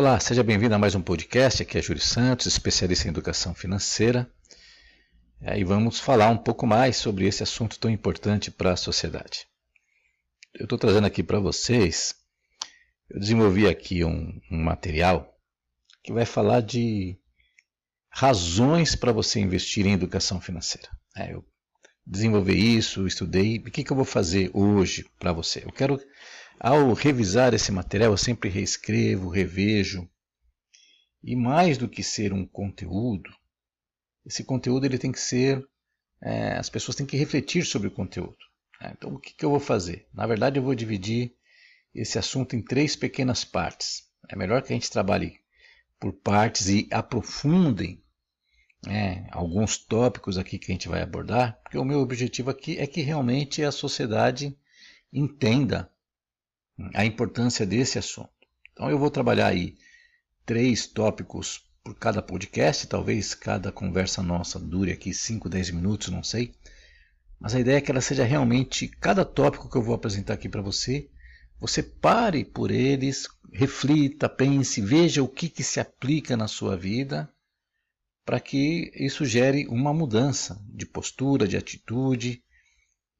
Olá, seja bem-vindo a mais um podcast. Aqui é Júlio Santos, especialista em educação financeira. E vamos falar um pouco mais sobre esse assunto tão importante para a sociedade. Eu estou trazendo aqui para vocês, eu desenvolvi aqui um, um material que vai falar de razões para você investir em educação financeira. É, eu desenvolvi isso, estudei. O que, que eu vou fazer hoje para você? Eu quero ao revisar esse material, eu sempre reescrevo, revejo. E mais do que ser um conteúdo, esse conteúdo ele tem que ser. É, as pessoas têm que refletir sobre o conteúdo. Né? Então, o que, que eu vou fazer? Na verdade, eu vou dividir esse assunto em três pequenas partes. É melhor que a gente trabalhe por partes e aprofundem né, alguns tópicos aqui que a gente vai abordar, porque o meu objetivo aqui é que realmente a sociedade entenda a importância desse assunto. Então eu vou trabalhar aí três tópicos por cada podcast, talvez cada conversa nossa dure aqui 5, 10 minutos, não sei. Mas a ideia é que ela seja realmente cada tópico que eu vou apresentar aqui para você, você pare por eles, reflita, pense, veja o que, que se aplica na sua vida, para que isso gere uma mudança de postura, de atitude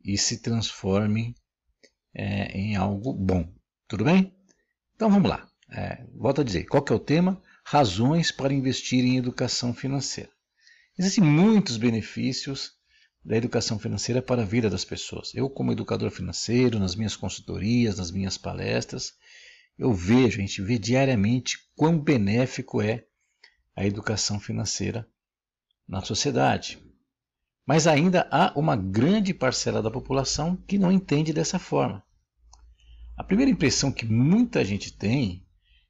e se transforme é, em algo bom. Tudo bem? Então vamos lá. É, volto a dizer, qual que é o tema? Razões para investir em educação financeira. Existem muitos benefícios da educação financeira para a vida das pessoas. Eu, como educador financeiro, nas minhas consultorias, nas minhas palestras, eu vejo, a gente vê diariamente quão benéfico é a educação financeira na sociedade. Mas ainda há uma grande parcela da população que não entende dessa forma. A primeira impressão que muita gente tem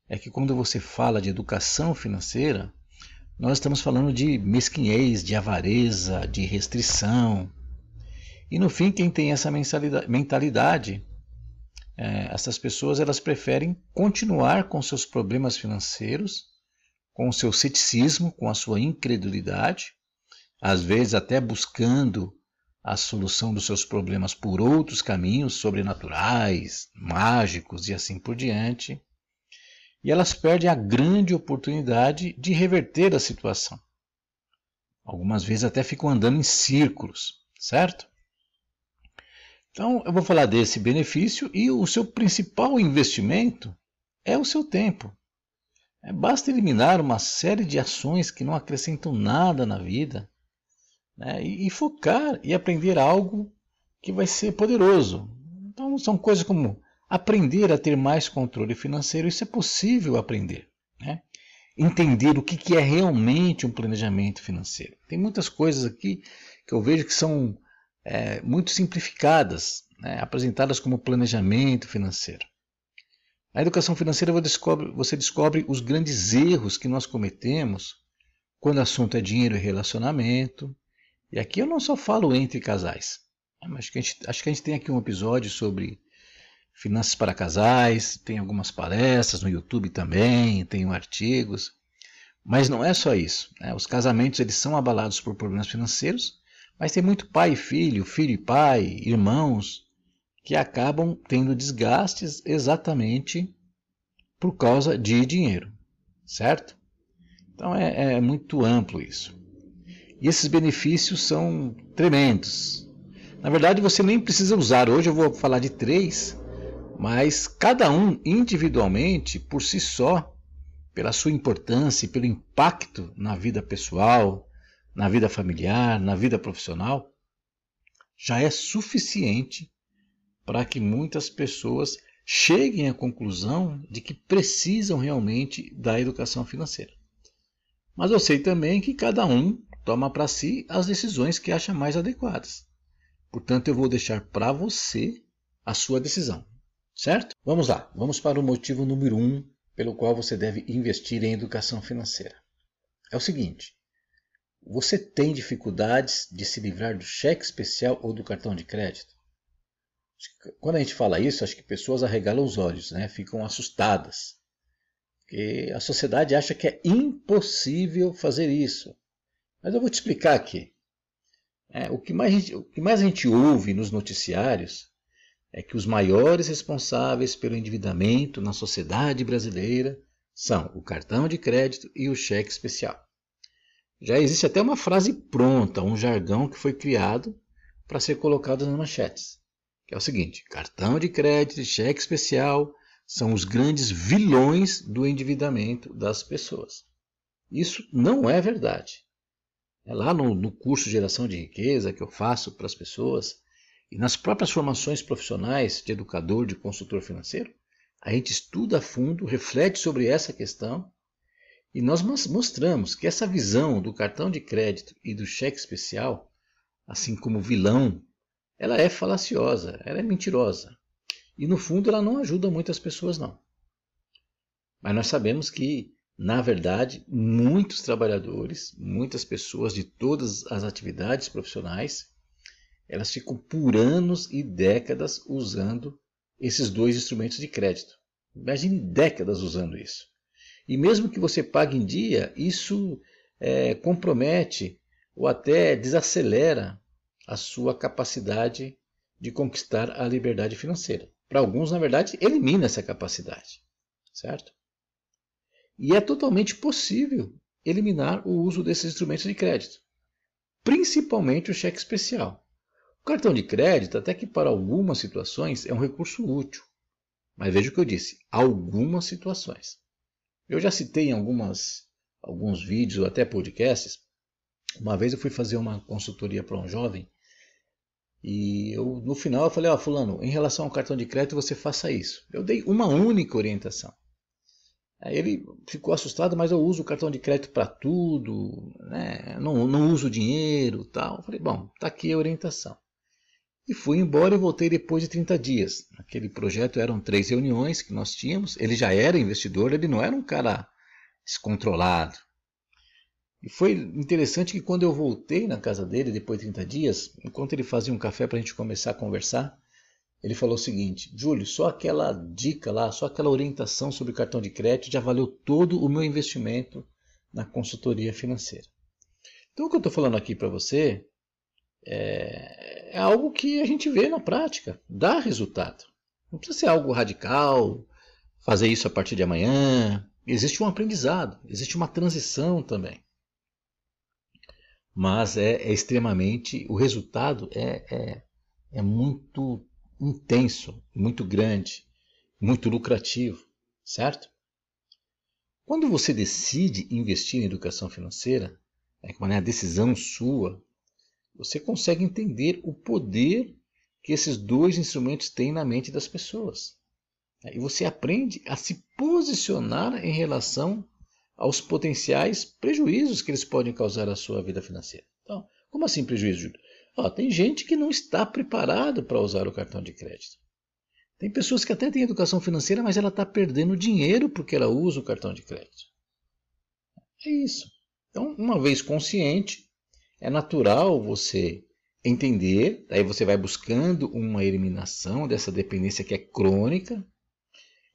é que quando você fala de educação financeira, nós estamos falando de mesquinhez, de avareza, de restrição. E no fim, quem tem essa mentalidade, é, essas pessoas elas preferem continuar com seus problemas financeiros, com o seu ceticismo, com a sua incredulidade, às vezes até buscando a solução dos seus problemas por outros caminhos sobrenaturais, mágicos e assim por diante. E elas perdem a grande oportunidade de reverter a situação. Algumas vezes até ficam andando em círculos, certo? Então, eu vou falar desse benefício e o seu principal investimento é o seu tempo. É, basta eliminar uma série de ações que não acrescentam nada na vida né? e, e focar e aprender algo que vai ser poderoso. Então, são coisas como aprender a ter mais controle financeiro, isso é possível aprender. Né? Entender o que, que é realmente um planejamento financeiro. Tem muitas coisas aqui que eu vejo que são é, muito simplificadas, né? apresentadas como planejamento financeiro. Na educação financeira você descobre, você descobre os grandes erros que nós cometemos quando o assunto é dinheiro e relacionamento, e aqui eu não só falo entre casais. Acho que, a gente, acho que a gente tem aqui um episódio sobre finanças para casais, tem algumas palestras no YouTube também, tem artigos. Mas não é só isso. Né? Os casamentos eles são abalados por problemas financeiros, mas tem muito pai e filho, filho e pai, irmãos, que acabam tendo desgastes exatamente por causa de dinheiro, certo? Então é, é muito amplo isso. E esses benefícios são tremendos. Na verdade, você nem precisa usar. Hoje eu vou falar de três, mas cada um individualmente, por si só, pela sua importância e pelo impacto na vida pessoal, na vida familiar, na vida profissional, já é suficiente para que muitas pessoas cheguem à conclusão de que precisam realmente da educação financeira. Mas eu sei também que cada um toma para si as decisões que acha mais adequadas. Portanto, eu vou deixar para você a sua decisão, certo? Vamos lá, vamos para o motivo número um pelo qual você deve investir em educação financeira. É o seguinte: você tem dificuldades de se livrar do cheque especial ou do cartão de crédito? Quando a gente fala isso, acho que pessoas arregalam os olhos, né? ficam assustadas. Porque a sociedade acha que é impossível fazer isso. Mas eu vou te explicar aqui. É, o, que mais o que mais a gente ouve nos noticiários é que os maiores responsáveis pelo endividamento na sociedade brasileira são o cartão de crédito e o cheque especial. Já existe até uma frase pronta, um jargão que foi criado para ser colocado nas manchetes, que é o seguinte: cartão de crédito e cheque especial são os grandes vilões do endividamento das pessoas. Isso não é verdade. É lá no, no curso de Geração de Riqueza que eu faço para as pessoas e nas próprias formações profissionais de educador, de consultor financeiro, a gente estuda a fundo, reflete sobre essa questão e nós mostramos que essa visão do cartão de crédito e do cheque especial, assim como vilão, ela é falaciosa, ela é mentirosa. E no fundo ela não ajuda muitas pessoas não. Mas nós sabemos que, na verdade, muitos trabalhadores, muitas pessoas de todas as atividades profissionais, elas ficam por anos e décadas usando esses dois instrumentos de crédito. Imagine décadas usando isso. E mesmo que você pague em dia, isso é, compromete ou até desacelera a sua capacidade de conquistar a liberdade financeira. Para alguns, na verdade, elimina essa capacidade, certo? E é totalmente possível eliminar o uso desses instrumentos de crédito, principalmente o cheque especial. O cartão de crédito, até que para algumas situações, é um recurso útil. Mas veja o que eu disse, algumas situações. Eu já citei em algumas, alguns vídeos ou até podcasts. Uma vez eu fui fazer uma consultoria para um jovem e eu, no final eu falei, ó, oh, fulano, em relação ao cartão de crédito você faça isso. Eu dei uma única orientação. Ele ficou assustado, mas eu uso o cartão de crédito para tudo, né? não, não uso dinheiro tal. Eu falei, bom, tá aqui a orientação. E fui embora e voltei depois de 30 dias. Aquele projeto eram três reuniões que nós tínhamos. Ele já era investidor, ele não era um cara descontrolado. E foi interessante que quando eu voltei na casa dele depois de 30 dias, enquanto ele fazia um café para a gente começar a conversar, ele falou o seguinte: Júlio, só aquela dica lá, só aquela orientação sobre cartão de crédito já valeu todo o meu investimento na consultoria financeira. Então, o que eu estou falando aqui para você é, é algo que a gente vê na prática, dá resultado. Não precisa ser algo radical, fazer isso a partir de amanhã. Existe um aprendizado, existe uma transição também. Mas é, é extremamente. O resultado é, é, é muito intenso, muito grande, muito lucrativo, certo? Quando você decide investir em educação financeira, é uma decisão sua, você consegue entender o poder que esses dois instrumentos têm na mente das pessoas. E você aprende a se posicionar em relação aos potenciais prejuízos que eles podem causar à sua vida financeira. Então, como assim prejuízo, Júlio? Ó, tem gente que não está preparado para usar o cartão de crédito. Tem pessoas que até têm educação financeira, mas ela está perdendo dinheiro porque ela usa o cartão de crédito. É isso. Então, uma vez consciente, é natural você entender, aí você vai buscando uma eliminação dessa dependência que é crônica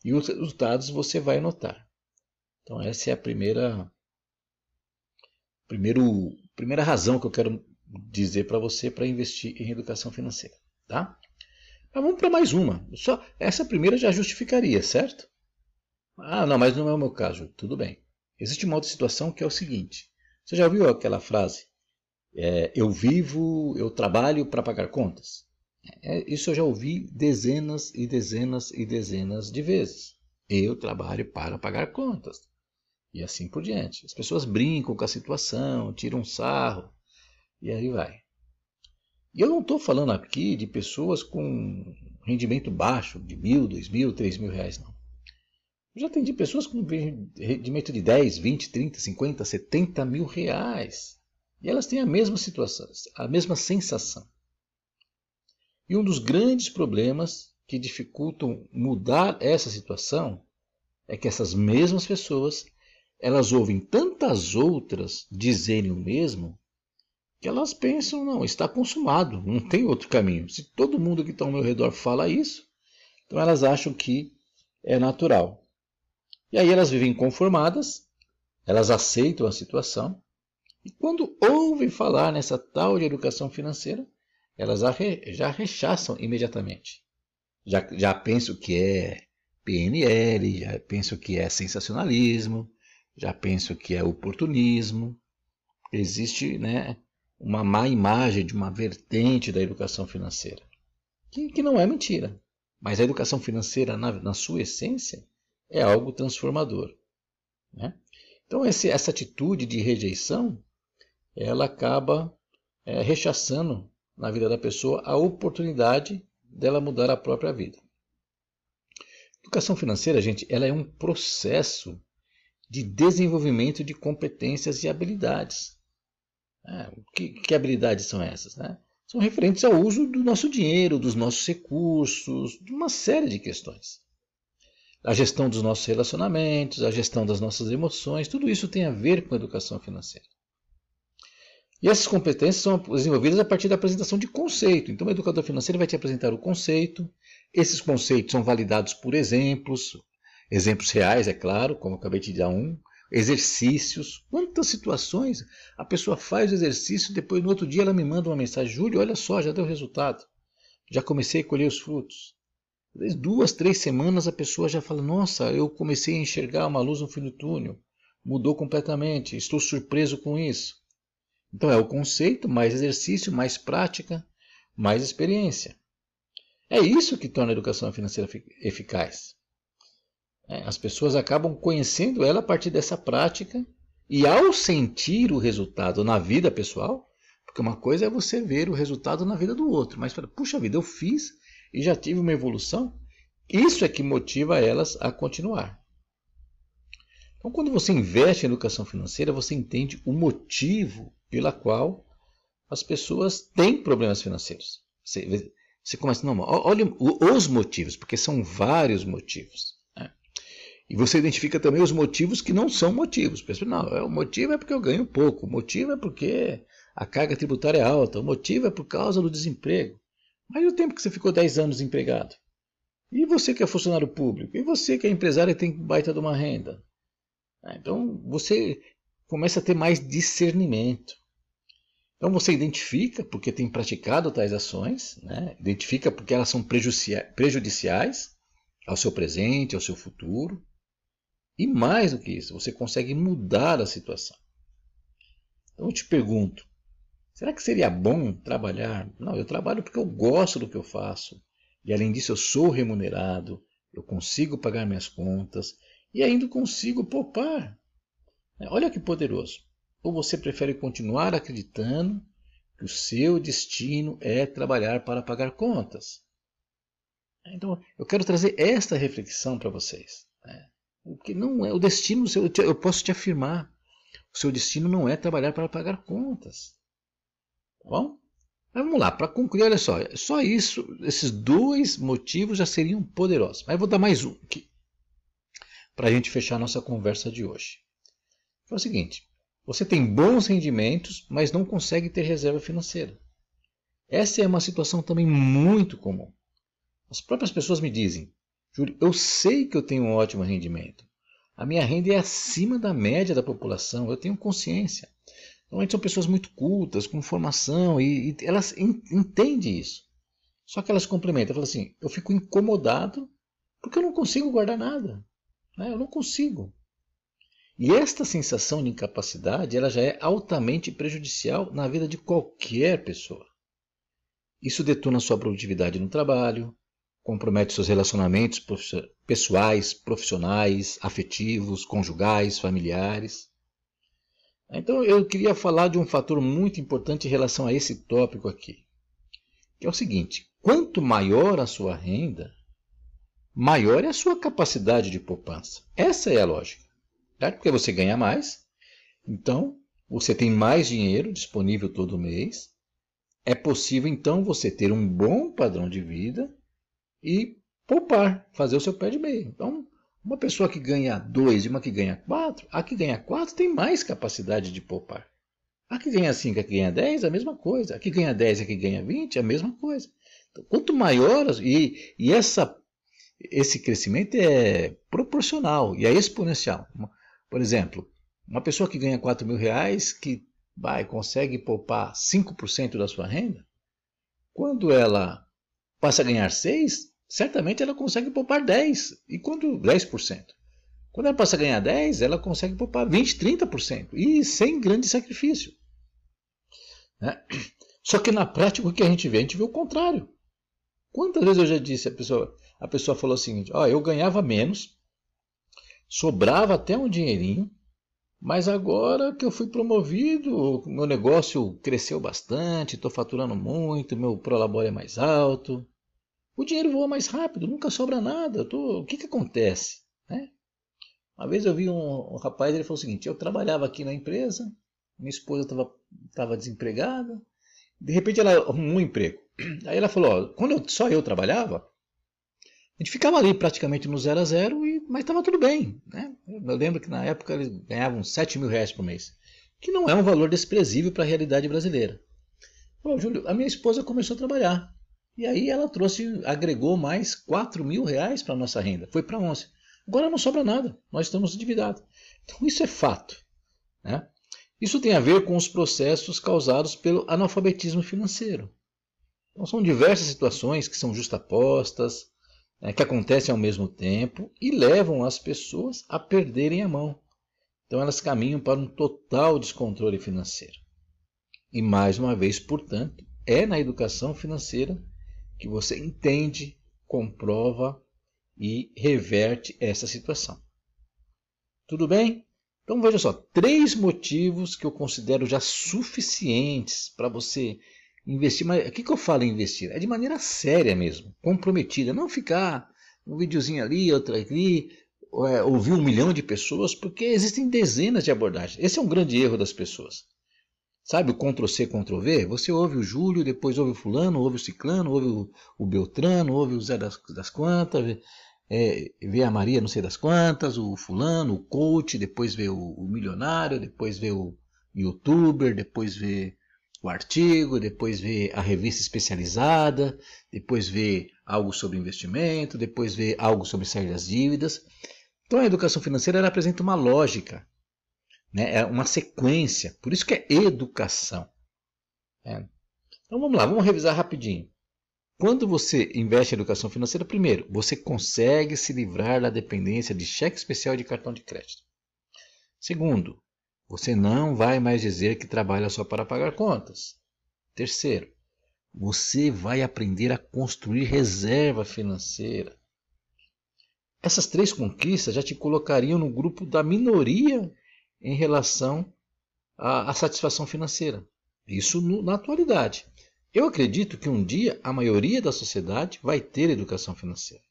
e os resultados você vai notar. Então essa é a primeira primeiro, primeira razão que eu quero dizer para você para investir em educação financeira, tá? Mas vamos para mais uma. Só essa primeira já justificaria, certo? Ah, não, mas não é o meu caso. Tudo bem. Existe uma outra situação que é o seguinte. Você já ouviu aquela frase? É, eu vivo, eu trabalho para pagar contas. É, isso eu já ouvi dezenas e dezenas e dezenas de vezes. Eu trabalho para pagar contas. E assim por diante. As pessoas brincam com a situação, tiram sarro, e aí vai. E eu não estou falando aqui de pessoas com rendimento baixo, de mil, dois mil, três mil reais, não. Eu já atendi pessoas com rendimento de 10, 20, 30, 50, 70 mil reais. E elas têm a mesma situação, a mesma sensação. E um dos grandes problemas que dificultam mudar essa situação é que essas mesmas pessoas, elas ouvem tantas outras dizerem o mesmo, que elas pensam, não, está consumado, não tem outro caminho. Se todo mundo que está ao meu redor fala isso, então elas acham que é natural. E aí elas vivem conformadas, elas aceitam a situação, e quando ouvem falar nessa tal de educação financeira, elas já rechaçam imediatamente. Já, já pensam que é PNL, já penso que é sensacionalismo, já penso que é oportunismo. Existe né, uma má imagem de uma vertente da educação financeira, que, que não é mentira. Mas a educação financeira, na, na sua essência, é algo transformador. Né? Então, esse, essa atitude de rejeição, ela acaba é, rechaçando na vida da pessoa a oportunidade dela mudar a própria vida. Educação financeira, gente, ela é um processo de desenvolvimento de competências e habilidades. É, que, que, habilidades são essas? Né? São referentes ao uso do nosso dinheiro, dos nossos recursos, de uma série de questões. A gestão dos nossos relacionamentos, a gestão das nossas emoções, tudo isso tem a ver com a educação financeira. E essas competências são desenvolvidas a partir da apresentação de conceito. Então, o educador financeiro vai te apresentar o conceito, esses conceitos são validados por exemplos, exemplos reais, é claro, como eu acabei de dar um, exercícios. Quantas situações a pessoa faz o exercício, depois no outro dia ela me manda uma mensagem: Júlio, olha só, já deu resultado. Já comecei a colher os frutos. Duas, três semanas a pessoa já fala: Nossa, eu comecei a enxergar uma luz no fim do túnel. Mudou completamente, estou surpreso com isso. Então é o conceito, mais exercício, mais prática, mais experiência. É isso que torna a educação financeira eficaz. É, as pessoas acabam conhecendo ela a partir dessa prática e ao sentir o resultado na vida pessoal, porque uma coisa é você ver o resultado na vida do outro, mas puxa vida, eu fiz e já tive uma evolução, isso é que motiva elas a continuar. Então, quando você investe em educação financeira, você entende o motivo pela qual as pessoas têm problemas financeiros. Você, você começa, não, olha os motivos, porque são vários motivos. E você identifica também os motivos que não são motivos. Pensa, não, é, o motivo é porque eu ganho pouco, o motivo é porque a carga tributária é alta, o motivo é por causa do desemprego. Mas o tempo que você ficou 10 anos desempregado? E você que é funcionário público? E você que é empresário e tem baita de uma renda? Então você começa a ter mais discernimento. Então você identifica porque tem praticado tais ações, né? identifica porque elas são prejudiciais ao seu presente, ao seu futuro. E mais do que isso, você consegue mudar a situação. Então eu te pergunto: será que seria bom trabalhar? Não, eu trabalho porque eu gosto do que eu faço. E além disso, eu sou remunerado, eu consigo pagar minhas contas e ainda consigo poupar. Olha que poderoso. Ou você prefere continuar acreditando que o seu destino é trabalhar para pagar contas? Então, eu quero trazer esta reflexão para vocês. Né? Porque não é o destino, seu, eu posso te afirmar, o seu destino não é trabalhar para pagar contas. Tá bom? Mas vamos lá, para concluir, olha só, só isso, esses dois motivos já seriam poderosos. Mas eu vou dar mais um aqui, para a gente fechar a nossa conversa de hoje. É o seguinte, você tem bons rendimentos, mas não consegue ter reserva financeira. Essa é uma situação também muito comum. As próprias pessoas me dizem: Júlio, eu sei que eu tenho um ótimo rendimento. A minha renda é acima da média da população, eu tenho consciência. Normalmente são pessoas muito cultas, com formação, e, e elas entendem isso. Só que elas complementam, falam assim: eu fico incomodado porque eu não consigo guardar nada. Né? Eu não consigo. E esta sensação de incapacidade ela já é altamente prejudicial na vida de qualquer pessoa. Isso detona sua produtividade no trabalho, compromete seus relacionamentos pessoais, profissionais, afetivos, conjugais, familiares. Então eu queria falar de um fator muito importante em relação a esse tópico aqui, que é o seguinte: quanto maior a sua renda, maior é a sua capacidade de poupança. Essa é a lógica certo? Porque você ganha mais, então você tem mais dinheiro disponível todo mês. É possível então você ter um bom padrão de vida e poupar, fazer o seu pé de meia. Então, uma pessoa que ganha 2 e uma que ganha 4, a que ganha 4 tem mais capacidade de poupar. A que ganha 5 e a que ganha 10, a mesma coisa. A que ganha 10 e a que ganha 20, a mesma coisa. Então, quanto maior, e, e essa, esse crescimento é proporcional e é exponencial. Por exemplo, uma pessoa que ganha 4 mil reais, que vai, consegue poupar 5% da sua renda, quando ela passa a ganhar 6, certamente ela consegue poupar 10%. E quando 10%? Quando ela passa a ganhar 10%, ela consegue poupar 20%, 30%. E sem grande sacrifício. Né? Só que na prática o que a gente vê? A gente vê o contrário. Quantas vezes eu já disse, a pessoa, a pessoa falou o seguinte, ó, eu ganhava menos, sobrava até um dinheirinho, mas agora que eu fui promovido, meu negócio cresceu bastante, estou faturando muito, meu prolabore é mais alto. O dinheiro voa mais rápido, nunca sobra nada. Tô... O que, que acontece? Né? Uma vez eu vi um, um, rapaz, ele falou o seguinte, eu trabalhava aqui na empresa, minha esposa estava desempregada, de repente ela arrumou um emprego. Aí ela falou, ó, quando eu, só eu trabalhava, a gente ficava ali praticamente no zero a zero, e, mas estava tudo bem. Né? Eu lembro que na época eles ganhavam 7 mil reais por mês, que não é um valor desprezível para a realidade brasileira. Falou, Júlio, a minha esposa começou a trabalhar. E aí ela trouxe, agregou mais 4 mil reais para a nossa renda. Foi para 11. Agora não sobra nada, nós estamos endividados. Então isso é fato. Né? Isso tem a ver com os processos causados pelo analfabetismo financeiro. Então são diversas situações que são justapostas, né, que acontecem ao mesmo tempo e levam as pessoas a perderem a mão. Então elas caminham para um total descontrole financeiro. E mais uma vez, portanto, é na educação financeira que você entende, comprova e reverte essa situação. Tudo bem? Então veja só, três motivos que eu considero já suficientes para você investir. Mas o que, que eu falo em investir? É de maneira séria mesmo, comprometida. Não ficar um videozinho ali, outro ali, é, ouvir um milhão de pessoas, porque existem dezenas de abordagens. Esse é um grande erro das pessoas. Sabe o Ctrl-C, Ctrl-V? Você ouve o Júlio, depois ouve o fulano, ouve o ciclano, ouve o, o Beltrano, ouve o Zé das, das Quantas, é, vê a Maria não sei das quantas, o fulano, o coach, depois vê o, o milionário, depois vê o youtuber, depois vê o artigo, depois vê a revista especializada, depois vê algo sobre investimento, depois vê algo sobre sair das dívidas. Então a educação financeira apresenta uma lógica né? É uma sequência. Por isso que é educação. É. Então vamos lá, vamos revisar rapidinho. Quando você investe em educação financeira, primeiro, você consegue se livrar da dependência de cheque especial e de cartão de crédito. Segundo, você não vai mais dizer que trabalha só para pagar contas. Terceiro, você vai aprender a construir reserva financeira. Essas três conquistas já te colocariam no grupo da minoria em relação à, à satisfação financeira. Isso no, na atualidade. Eu acredito que um dia a maioria da sociedade vai ter educação financeira.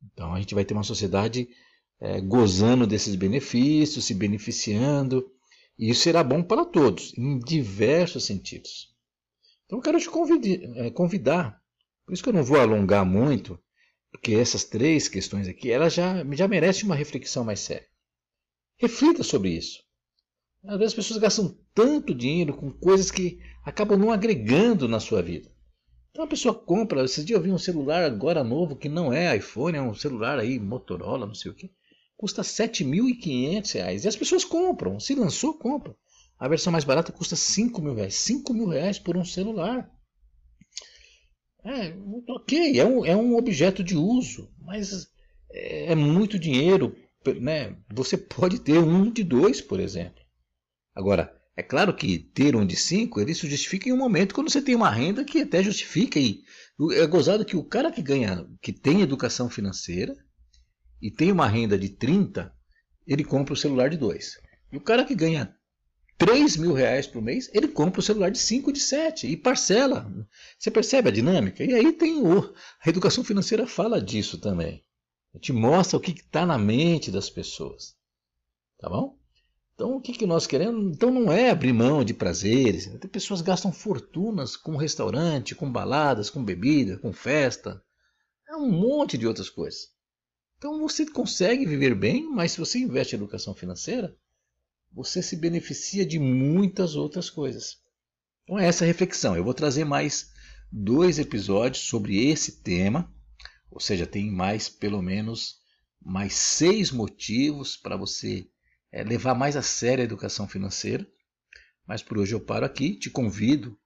Então a gente vai ter uma sociedade é, gozando desses benefícios, se beneficiando, e isso será bom para todos, em diversos sentidos. Então eu quero te convidar, é, convidar, por isso que eu não vou alongar muito, porque essas três questões aqui, elas já, já merecem uma reflexão mais séria. Reflita sobre isso. Às vezes as pessoas gastam tanto dinheiro com coisas que acabam não agregando na sua vida. Então a pessoa compra, esses dias eu vi um celular agora novo que não é iPhone, é um celular aí Motorola, não sei o que, custa R$ 7.500 e as pessoas compram, se lançou, compra. A versão mais barata custa 5 mil reais. 5 mil reais por um celular. É, ok, é um, é um objeto de uso, mas é, é muito dinheiro né, você pode ter um de dois, por exemplo. Agora, é claro que ter um de cinco, ele se justifica em um momento quando você tem uma renda que até justifica. E é gozado que o cara que ganha, que tem educação financeira e tem uma renda de 30, ele compra o celular de dois. E o cara que ganha 3 mil reais por mês, ele compra o celular de 5, de 7 e parcela. Você percebe a dinâmica? E aí tem o. A educação financeira fala disso também te mostra o que está na mente das pessoas. Tá bom? Então, o que, que nós queremos? Então, não é abrir mão de prazeres. Tem pessoas que gastam fortunas com restaurante, com baladas, com bebida, com festa. É um monte de outras coisas. Então, você consegue viver bem, mas se você investe em educação financeira, você se beneficia de muitas outras coisas. Então, é essa reflexão. Eu vou trazer mais dois episódios sobre esse tema ou seja, tem mais, pelo menos, mais seis motivos para você é, levar mais a sério a educação financeira. Mas por hoje eu paro aqui, te convido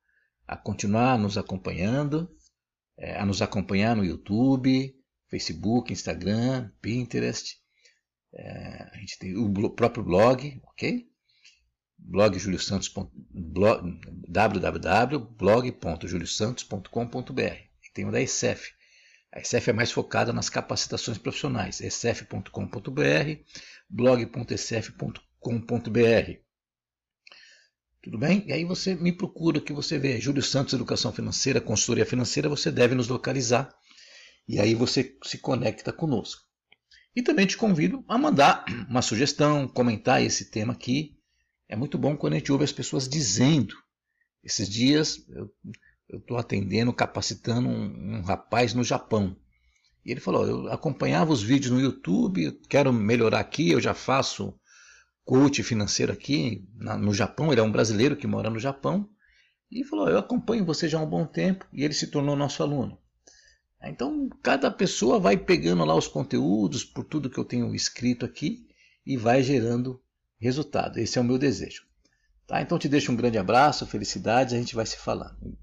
a continuar nos acompanhando. é, a nos acompanhar no YouTube, Facebook, Instagram, Pinterest. É, a gente tem o próprio blog, ok? Blog www.blog.juliosantos.com.br. Tem o da ESEF. A ESEF é mais focada nas capacitações profissionais. esef.com.br, blog.esef.com.br. Tudo bem? E aí você me procura que você vê Júlio Santos Educação Financeira, Consultoria Financeira, você deve nos localizar e aí você se conecta conosco. E também te convido a mandar uma sugestão, comentar esse tema aqui. É muito bom quando a gente ouve as pessoas dizendo. Esses dias eu estou atendendo, capacitando um, um, rapaz no Japão. E ele falou: eu acompanhava os vídeos no YouTube, quero melhorar aqui, eu já faço coach financeiro aqui na, no Japão. Ele é um brasileiro que mora no Japão. E falou: eu acompanho você já há um bom tempo. E ele se tornou nosso aluno. Então, cada pessoa vai pegando lá os conteúdos por tudo que eu tenho escrito aqui e vai gerando resultado. Esse é o meu desejo. Tá? Então, te deixo um grande abraço, felicidades, a gente vai se falando.